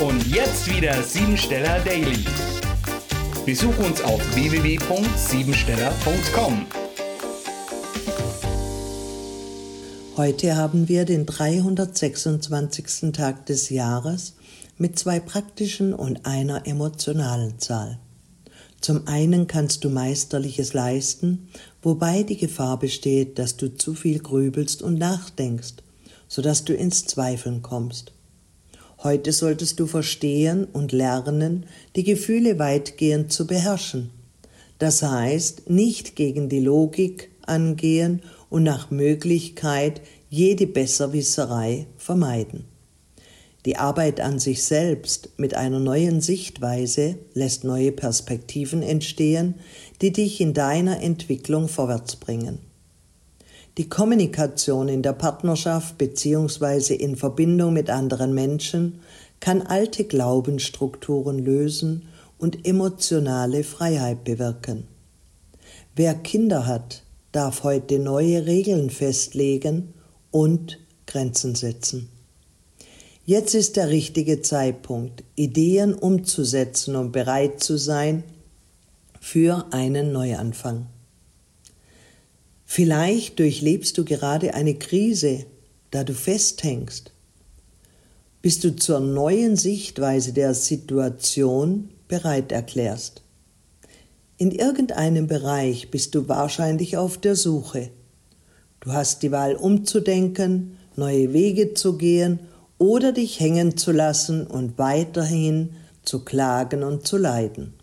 Und jetzt wieder Siebensteller Daily. Besuch uns auf www.siebensteller.com. Heute haben wir den 326. Tag des Jahres mit zwei praktischen und einer emotionalen Zahl. Zum einen kannst du Meisterliches leisten, wobei die Gefahr besteht, dass du zu viel grübelst und nachdenkst, sodass du ins Zweifeln kommst. Heute solltest du verstehen und lernen, die Gefühle weitgehend zu beherrschen. Das heißt, nicht gegen die Logik angehen und nach Möglichkeit jede Besserwisserei vermeiden. Die Arbeit an sich selbst mit einer neuen Sichtweise lässt neue Perspektiven entstehen, die dich in deiner Entwicklung vorwärts bringen. Die Kommunikation in der Partnerschaft bzw. in Verbindung mit anderen Menschen kann alte Glaubensstrukturen lösen und emotionale Freiheit bewirken. Wer Kinder hat, darf heute neue Regeln festlegen und Grenzen setzen. Jetzt ist der richtige Zeitpunkt, Ideen umzusetzen und bereit zu sein für einen Neuanfang. Vielleicht durchlebst du gerade eine Krise, da du festhängst. Bis du zur neuen Sichtweise der Situation bereit erklärst. In irgendeinem Bereich bist du wahrscheinlich auf der Suche. Du hast die Wahl umzudenken, neue Wege zu gehen oder dich hängen zu lassen und weiterhin zu klagen und zu leiden.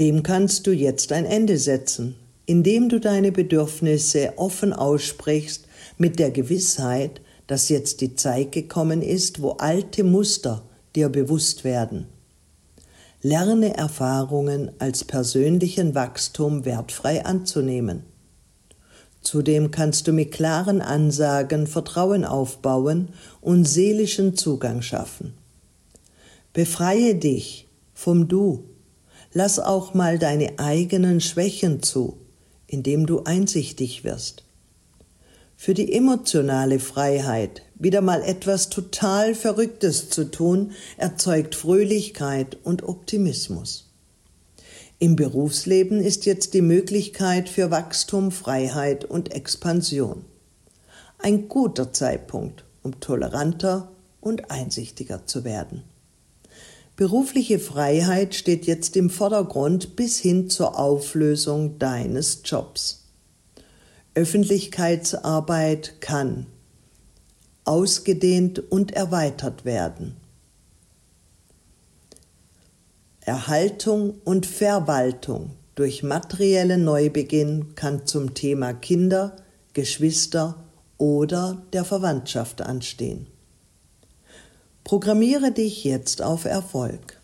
Dem kannst du jetzt ein Ende setzen, indem du deine Bedürfnisse offen aussprichst mit der Gewissheit, dass jetzt die Zeit gekommen ist, wo alte Muster dir bewusst werden. Lerne Erfahrungen als persönlichen Wachstum wertfrei anzunehmen. Zudem kannst du mit klaren Ansagen Vertrauen aufbauen und seelischen Zugang schaffen. Befreie dich vom Du. Lass auch mal deine eigenen Schwächen zu, indem du einsichtig wirst für die emotionale Freiheit, wieder mal etwas total Verrücktes zu tun, erzeugt Fröhlichkeit und Optimismus. Im Berufsleben ist jetzt die Möglichkeit für Wachstum, Freiheit und Expansion. Ein guter Zeitpunkt, um toleranter und einsichtiger zu werden. Berufliche Freiheit steht jetzt im Vordergrund bis hin zur Auflösung deines Jobs. Öffentlichkeitsarbeit kann ausgedehnt und erweitert werden. Erhaltung und Verwaltung durch materiellen Neubeginn kann zum Thema Kinder, Geschwister oder der Verwandtschaft anstehen. Programmiere dich jetzt auf Erfolg.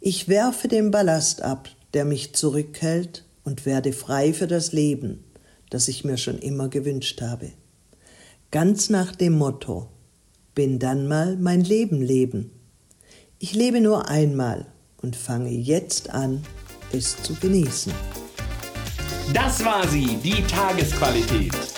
Ich werfe den Ballast ab, der mich zurückhält, und werde frei für das Leben das ich mir schon immer gewünscht habe. Ganz nach dem Motto, bin dann mal mein Leben leben. Ich lebe nur einmal und fange jetzt an, es zu genießen. Das war sie, die Tagesqualität.